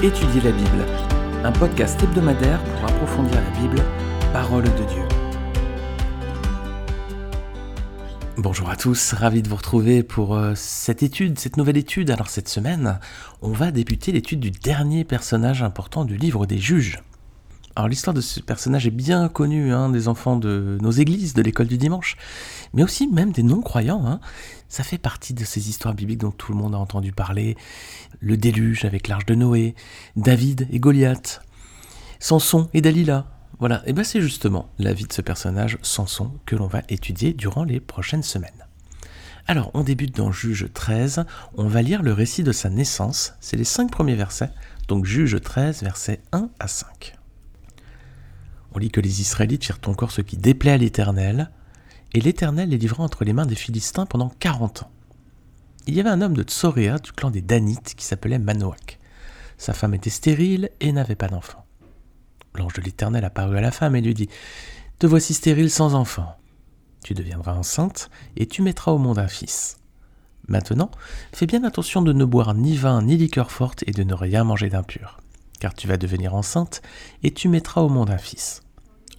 Étudier la Bible, un podcast hebdomadaire pour approfondir la Bible, parole de Dieu. Bonjour à tous, ravi de vous retrouver pour euh, cette étude, cette nouvelle étude. Alors cette semaine, on va débuter l'étude du dernier personnage important du livre des juges. Alors l'histoire de ce personnage est bien connue hein, des enfants de nos églises, de l'école du dimanche, mais aussi même des non-croyants. Hein. Ça fait partie de ces histoires bibliques dont tout le monde a entendu parler. Le déluge avec l'arche de Noé, David et Goliath, Samson et Dalila. Voilà, et bien c'est justement la vie de ce personnage, Samson, que l'on va étudier durant les prochaines semaines. Alors, on débute dans Juge 13, on va lire le récit de sa naissance, c'est les cinq premiers versets, donc Juge 13, versets 1 à 5. On que les Israélites firent encore ce qui déplaît à l'Éternel, et l'Éternel les livra entre les mains des Philistins pendant quarante ans. Il y avait un homme de Tsoréa du clan des Danites qui s'appelait Manoach. Sa femme était stérile et n'avait pas d'enfant. L'ange de l'Éternel apparut à la femme et lui dit Te voici stérile sans enfant. Tu deviendras enceinte et tu mettras au monde un fils. Maintenant, fais bien attention de ne boire ni vin ni liqueur forte et de ne rien manger d'impur car tu vas devenir enceinte, et tu mettras au monde un fils.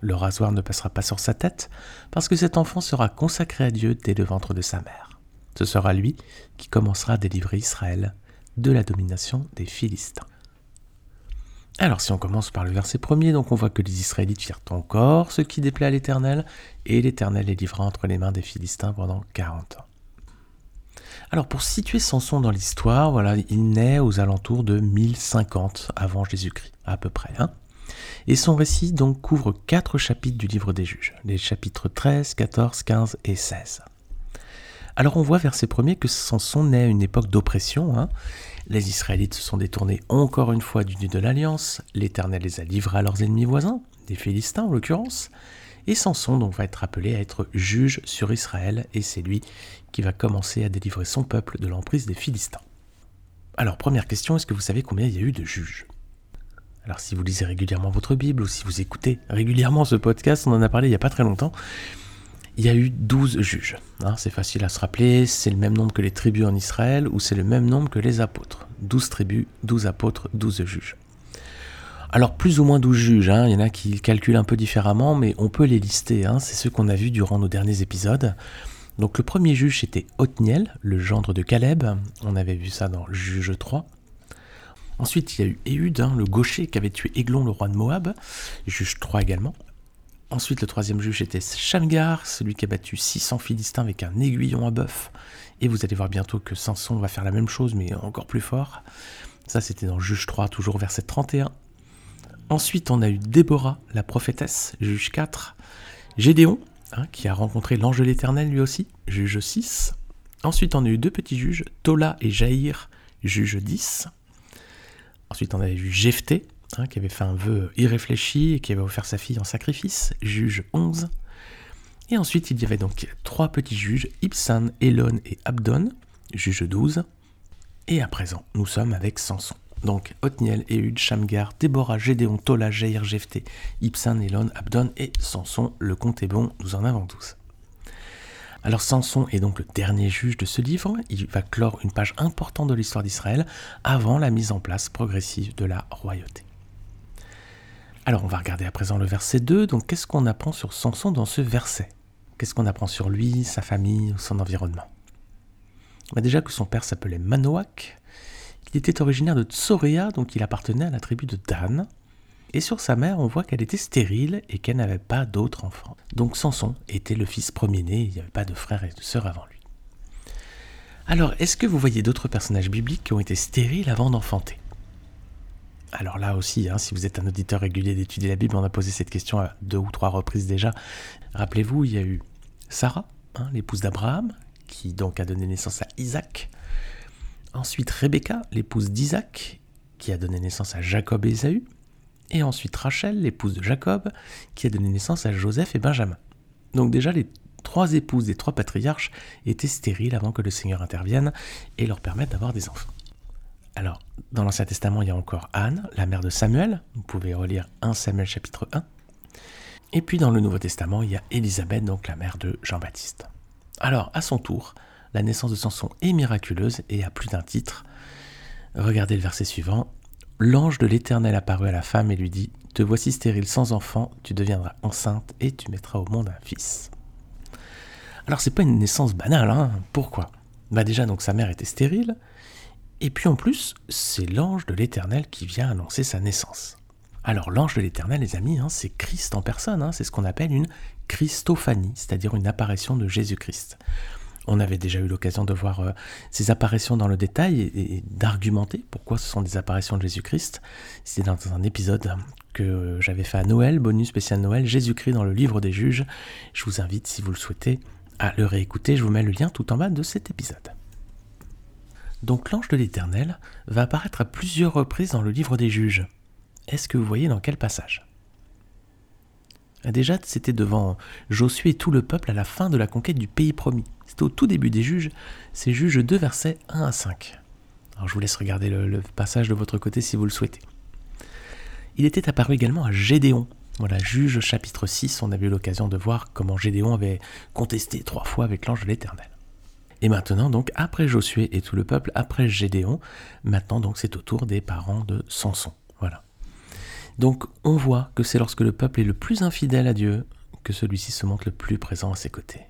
Le rasoir ne passera pas sur sa tête, parce que cet enfant sera consacré à Dieu dès le ventre de sa mère. Ce sera lui qui commencera à délivrer Israël de la domination des Philistins. Alors si on commence par le verset premier, donc on voit que les Israélites firent encore ce qui déplaît à l'Éternel, et l'Éternel les livra entre les mains des Philistins pendant quarante ans. Alors pour situer Samson dans l'histoire, voilà, il naît aux alentours de 1050 avant Jésus-Christ, à peu près. Hein. Et son récit donc couvre quatre chapitres du livre des juges, les chapitres 13, 14, 15 et 16. Alors on voit vers ces premiers que Samson naît à une époque d'oppression. Hein. Les Israélites se sont détournés encore une fois du Dieu de l'Alliance, l'Éternel les a livrés à leurs ennemis voisins, des Philistins en l'occurrence, et Samson donc va être appelé à être juge sur Israël, et c'est lui qui va commencer à délivrer son peuple de l'emprise des Philistins. Alors première question, est-ce que vous savez combien il y a eu de juges? Alors si vous lisez régulièrement votre Bible, ou si vous écoutez régulièrement ce podcast, on en a parlé il n'y a pas très longtemps, il y a eu 12 juges. Hein, c'est facile à se rappeler, c'est le même nombre que les tribus en Israël, ou c'est le même nombre que les apôtres. 12 tribus, 12 apôtres, 12 juges. Alors plus ou moins 12 juges, hein. il y en a qui calculent un peu différemment, mais on peut les lister, hein. c'est ceux qu'on a vus durant nos derniers épisodes. Donc le premier juge c'était Othniel, le gendre de Caleb, on avait vu ça dans Juge 3. Ensuite il y a eu Ehud, hein, le gaucher qui avait tué Églon, le roi de Moab, juge 3 également. Ensuite le troisième juge était Shamgar, celui qui a battu 600 Philistins avec un aiguillon à bœuf. Et vous allez voir bientôt que Samson va faire la même chose mais encore plus fort. Ça c'était dans Juge 3, toujours verset 31. Ensuite, on a eu Déborah, la prophétesse, juge 4. Gédéon, hein, qui a rencontré l'ange de l'Éternel lui aussi, juge 6. Ensuite, on a eu deux petits juges, Tola et Jaïr, juge 10. Ensuite, on a eu Jephthé, hein, qui avait fait un vœu irréfléchi et qui avait offert sa fille en sacrifice, juge 11. Et ensuite, il y avait donc trois petits juges, Ibsan, Elon et Abdon, juge 12. Et à présent, nous sommes avec Samson. Donc Othniel, Ehud, Shamgar, Déborah, Gédéon, Tola, Jair, Jephthé, Ibsan, Elon, Abdon et Samson. Le compte est bon, nous en avons tous. Alors Samson est donc le dernier juge de ce livre. Il va clore une page importante de l'histoire d'Israël avant la mise en place progressive de la royauté. Alors on va regarder à présent le verset 2. Donc qu'est-ce qu'on apprend sur Samson dans ce verset? Qu'est-ce qu'on apprend sur lui, sa famille, son environnement? Bah, Déjà que son père s'appelait Manoach, il était originaire de Tsoréa, donc il appartenait à la tribu de Dan. Et sur sa mère, on voit qu'elle était stérile et qu'elle n'avait pas d'autres enfants. Donc Samson était le fils premier-né, il n'y avait pas de frères et de sœurs avant lui. Alors, est-ce que vous voyez d'autres personnages bibliques qui ont été stériles avant d'enfanter? Alors là aussi, hein, si vous êtes un auditeur régulier d'étudier la Bible, on a posé cette question à deux ou trois reprises déjà. Rappelez-vous, il y a eu Sarah, hein, l'épouse d'Abraham, qui donc a donné naissance à Isaac. Ensuite Rebecca, l'épouse d'Isaac, qui a donné naissance à Jacob et Ésaü. Et ensuite Rachel, l'épouse de Jacob, qui a donné naissance à Joseph et Benjamin. Donc déjà les trois épouses des trois patriarches étaient stériles avant que le Seigneur intervienne et leur permette d'avoir des enfants. Alors, dans l'Ancien Testament, il y a encore Anne, la mère de Samuel. Vous pouvez relire 1 Samuel chapitre 1. Et puis dans le Nouveau Testament, il y a Élisabeth, donc la mère de Jean-Baptiste. Alors, à son tour, la naissance de Samson est miraculeuse et à plus d'un titre. Regardez le verset suivant. L'ange de l'Éternel apparut à la femme et lui dit, Te voici stérile sans enfant, tu deviendras enceinte et tu mettras au monde un fils. Alors c'est pas une naissance banale, hein Pourquoi? Bah déjà donc sa mère était stérile, et puis en plus c'est l'ange de l'Éternel qui vient annoncer sa naissance. Alors l'ange de l'Éternel, les amis, hein, c'est Christ en personne, hein, c'est ce qu'on appelle une Christophanie, c'est-à-dire une apparition de Jésus-Christ. On avait déjà eu l'occasion de voir euh, ces apparitions dans le détail et, d'argumenter pourquoi ce sont des apparitions de Jésus-Christ. C'est dans un épisode que j'avais fait à Noël, bonus spécial Noël, Jésus-Christ dans le livre des juges. Je vous invite, si vous le souhaitez, à le réécouter. Je vous mets le lien tout en bas de cet épisode. Donc l'ange de l'Éternel va apparaître à plusieurs reprises dans le livre des juges. Est-ce que vous voyez dans quel passage? Déjà, c'était devant Josué et tout le peuple à la fin de la conquête du pays promis. C'était au tout début des juges, c'est juges 2 versets 1 à 5. Alors je vous laisse regarder le, passage de votre côté si vous le souhaitez. Il était apparu également à Gédéon. Voilà, juge chapitre 6, on a eu l'occasion de voir comment Gédéon avait contesté trois fois avec l'ange de l'Éternel. Et maintenant, donc, après Josué et tout le peuple, après Gédéon, maintenant, donc, c'est au tour des parents de Samson. Voilà. Donc on voit que c'est lorsque le peuple est le plus infidèle à Dieu que celui-ci se montre le plus présent à ses côtés.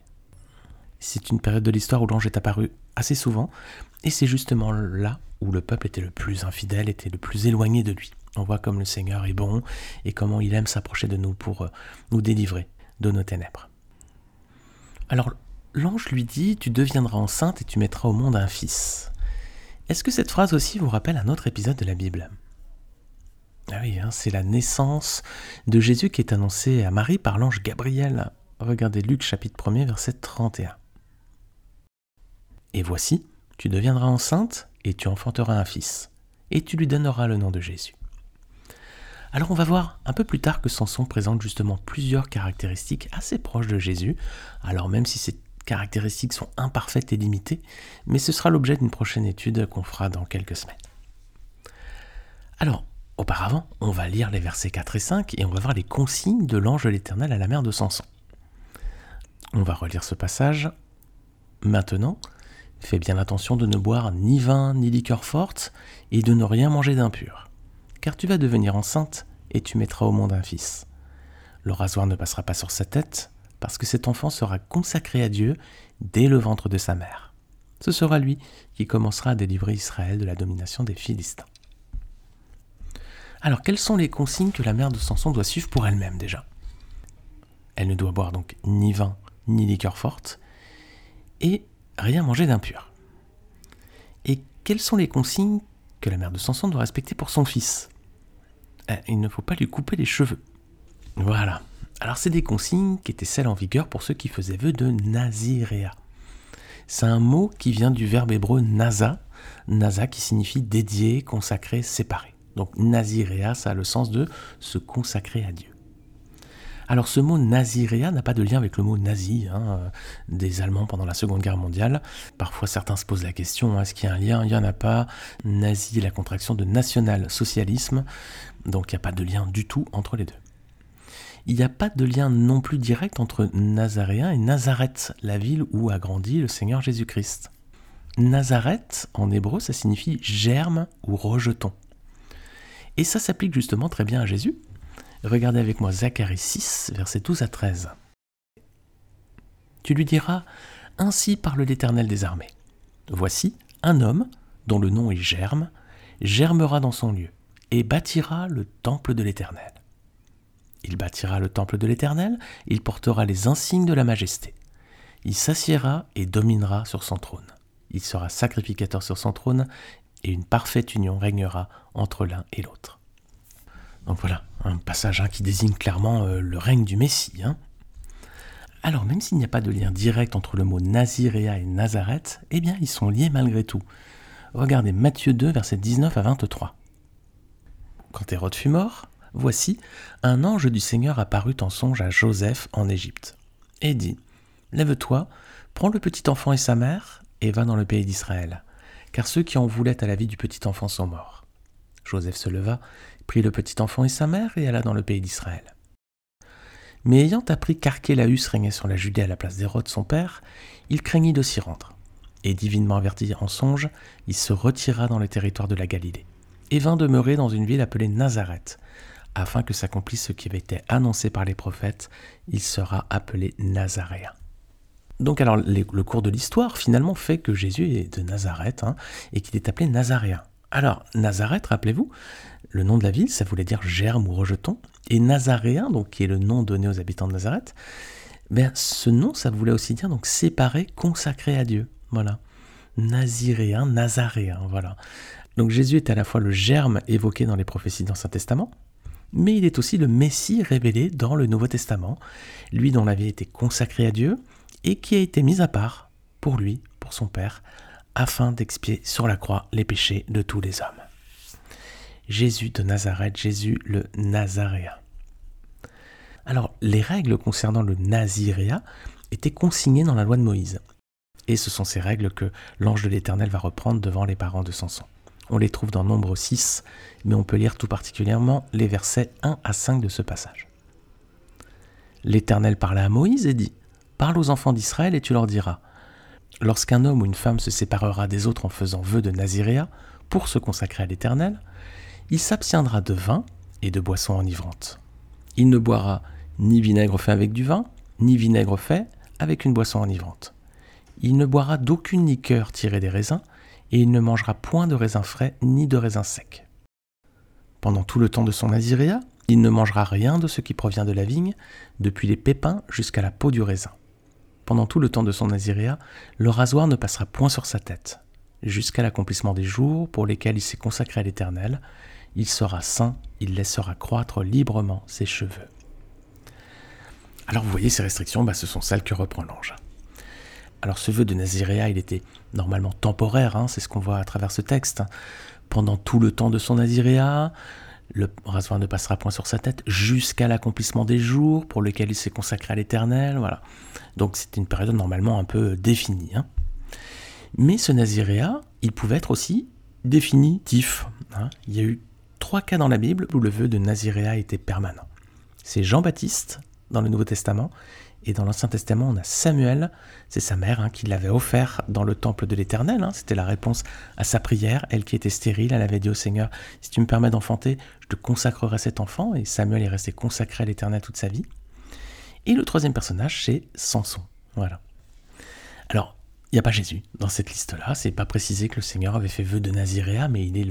C'est une période de l'histoire où l'ange est apparu assez souvent, et c'est justement là où le peuple était le plus infidèle, était le plus éloigné de lui. On voit comme le Seigneur est bon et comment il aime s'approcher de nous pour euh, nous délivrer de nos ténèbres. Alors l'ange lui dit, tu deviendras enceinte et tu mettras au monde un fils. Est-ce que cette phrase aussi vous rappelle un autre épisode de la Bible? Ah oui, hein, c'est la naissance de Jésus qui est annoncée à Marie par l'ange Gabriel. Regardez Luc chapitre 1 verset 31. Et voici, tu deviendras enceinte et tu enfanteras un fils, et tu lui donneras le nom de Jésus. Alors on va voir un peu plus tard que Samson présente justement plusieurs caractéristiques assez proches de Jésus, alors même si ces caractéristiques sont imparfaites et limitées, mais ce sera l'objet d'une prochaine étude qu'on fera dans quelques semaines. Alors, Auparavant, on va lire les versets 4 et 5 et on va voir les consignes de l'ange de l'Éternel à la mère de Samson. On va relire ce passage. Maintenant, fais bien attention de ne boire ni vin ni liqueur forte et de ne rien manger d'impur, car tu vas devenir enceinte et tu mettras au monde un fils. Le rasoir ne passera pas sur sa tête, parce que cet enfant sera consacré à Dieu dès le ventre de sa mère. Ce sera lui qui commencera à délivrer Israël de la domination des Philistins. Alors, quelles sont les consignes que la mère de Samson doit suivre pour elle-même déjà? Elle ne doit boire donc ni vin ni liqueur forte et rien manger d'impur. Et quelles sont les consignes que la mère de Samson doit respecter pour son fils? Eh, Il ne faut pas lui couper les cheveux. Voilà. Alors, c'est des consignes qui étaient celles en vigueur pour ceux qui faisaient vœu de Naziréa. C'est un mot qui vient du verbe hébreu naza, naza qui signifie dédié, consacré, séparé. Donc Naziréa, ça a le sens de se consacrer à Dieu. Alors ce mot Naziréa n'a pas de lien avec le mot nazi hein, des Allemands pendant la Seconde Guerre mondiale. Parfois certains se posent la question, hein, est-ce qu'il y a un lien? Il n'y en a pas. Nazi la contraction de national-socialisme, donc il n'y a pas de lien du tout entre les deux. Il n'y a pas de lien non plus direct entre Nazaréen et Nazareth, la ville où a grandi le Seigneur Jésus-Christ. Nazareth, en hébreu, ça signifie germe ou rejeton. Et ça s'applique justement très bien à Jésus. Regardez avec moi Zacharie 6, versets 12 à 13. Tu lui diras, Ainsi parle l'Éternel des armées. Voici, un homme, dont le nom est Germe, germera dans son lieu, et bâtira le temple de l'Éternel. Il bâtira le temple de l'Éternel, il portera les insignes de la majesté. Il s'assiera et dominera sur son trône. Il sera sacrificateur sur son trône, et une parfaite union régnera entre l'un et l'autre. Donc voilà, un passage hein, qui désigne clairement euh, le règne du Messie. Hein. Alors même s'il n'y a pas de lien direct entre le mot Naziréa et Nazareth, eh bien ils sont liés malgré tout. Regardez Matthieu 2, versets 19 à 23. Quand Hérode fut mort, voici, un ange du Seigneur apparut en songe à Joseph en Égypte, et dit, Lève-toi, prends le petit enfant et sa mère, et va dans le pays d'Israël car ceux qui en voulaient à la vie du petit enfant sont morts. Joseph se leva, prit le petit enfant et sa mère et alla dans le pays d'Israël. Mais ayant appris qu'Archélaüs régnait sur la Judée à la place d'Hérode son père, il craignit de s'y rendre. Et divinement averti en songe, il se retira dans le territoire de la Galilée. et vint demeurer dans une ville appelée Nazareth, afin que s'accomplisse ce qui avait été annoncé par les prophètes, il sera appelé Nazaréen. Donc alors le cours de l'histoire finalement fait que Jésus est de Nazareth hein, et qu'il est appelé Nazaréen. Alors Nazareth, rappelez-vous, le nom de la ville, ça voulait dire germe ou rejeton, et Nazaréen, donc qui est le nom donné aux habitants de Nazareth, ben, ce nom, ça voulait aussi dire donc séparé, consacré à Dieu. Voilà. Naziréen, Nazaréen, voilà. Donc Jésus est à la fois le germe évoqué dans les prophéties de l'Ancien Testament, mais il est aussi le Messie révélé dans le Nouveau Testament, lui dont la vie été consacrée à Dieu et qui a été mis à part pour lui, pour son Père, afin d'expier sur la croix les péchés de tous les hommes. Jésus de Nazareth, Jésus le Nazaréen. Alors, les règles concernant le Naziréa étaient consignées dans la loi de Moïse. Et ce sont ces règles que l'ange de l'Éternel va reprendre devant les parents de Samson. On les trouve dans Nombre 6, mais on peut lire tout particulièrement les versets 1 à 5 de ce passage. L'Éternel parla à Moïse et dit Parle aux enfants d'Israël et tu leur diras Lorsqu'un homme ou une femme se séparera des autres en faisant vœu de Naziréa pour se consacrer à l'Éternel, il s'abstiendra de vin et de boissons enivrantes. Il ne boira ni vinaigre fait avec du vin, ni vinaigre fait avec une boisson enivrante. Il ne boira d'aucune liqueur tirée des raisins, et il ne mangera point de raisins frais ni de raisins secs. Pendant tout le temps de son naziréa, il ne mangera rien de ce qui provient de la vigne, depuis les pépins jusqu'à la peau du raisin. Pendant tout le temps de son naziréa, le rasoir ne passera point sur sa tête, jusqu'à l'accomplissement des jours pour lesquels il s'est consacré à l'Éternel, il sera saint, il laissera croître librement ses cheveux. Alors vous voyez, ces restrictions, bah, ce sont celles que reprend l'ange. Alors ce vœu de Naziréa, il était normalement temporaire, hein, c'est ce qu'on voit à travers ce texte. Pendant tout le temps de son Naziréa, le rasoir ne passera point sur sa tête jusqu'à l'accomplissement des jours pour lesquels il s'est consacré à l'Éternel. Voilà. Donc c'est une période normalement un peu définie. Hein. Mais ce Naziréa, il pouvait être aussi définitif. Hein. Il y a eu trois cas dans la Bible où le vœu de Naziréa était permanent. C'est Jean-Baptiste dans le Nouveau Testament, et dans l'Ancien Testament, on a Samuel, c'est sa mère hein, qui l'avait offert dans le temple de l'Éternel, hein. c'était la réponse à sa prière, elle qui était stérile, elle avait dit au Seigneur, si tu me permets d'enfanter, je te consacrerai cet enfant, et Samuel est resté consacré à l'Éternel toute sa vie. Et le troisième personnage, c'est Samson. Voilà. Alors, il n'y a pas Jésus dans cette liste-là, c'est pas précisé que le Seigneur avait fait vœu de Naziréa, mais il est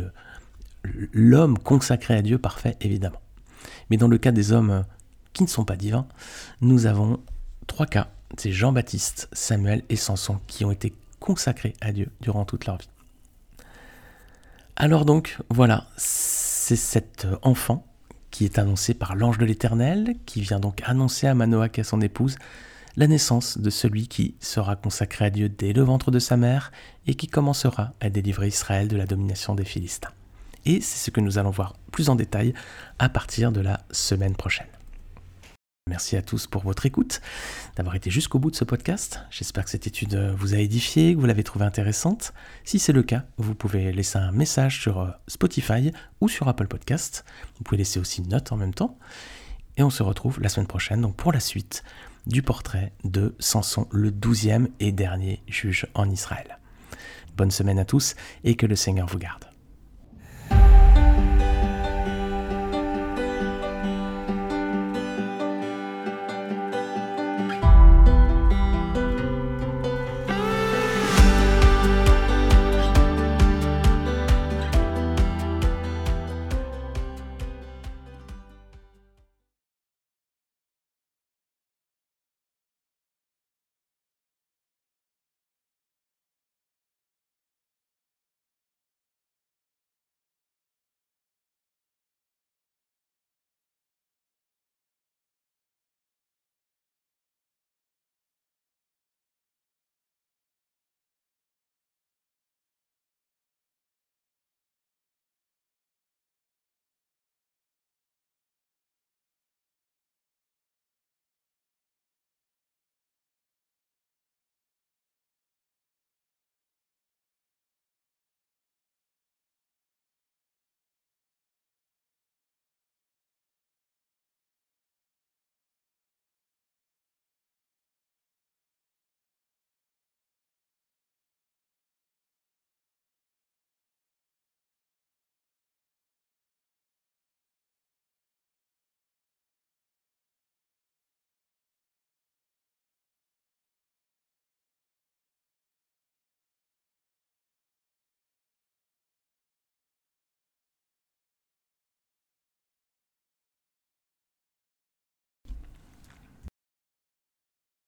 l'homme consacré à Dieu parfait, évidemment. Mais dans le cas des hommes qui ne sont pas divins, nous avons trois cas. C'est Jean-Baptiste, Samuel et Samson qui ont été consacrés à Dieu durant toute leur vie. Alors donc, voilà, c'est cet enfant qui est annoncé par l'ange de l'Éternel, qui vient donc annoncer à Manoach et à son épouse la naissance de celui qui sera consacré à Dieu dès le ventre de sa mère et qui commencera à délivrer Israël de la domination des Philistins. Et c'est ce que nous allons voir plus en détail à partir de la semaine prochaine. Merci à tous pour votre écoute, d'avoir été jusqu'au bout de ce podcast. J'espère que cette étude vous a édifié, que vous l'avez trouvée intéressante. Si c'est le cas, vous pouvez laisser un message sur euh, Spotify ou sur Apple Podcast. Vous pouvez laisser aussi une note en même temps. Et on se retrouve la semaine prochaine pour la suite du portrait de Samson, le douzième et dernier juge en Israël. Bonne semaine à tous et que le Seigneur vous garde.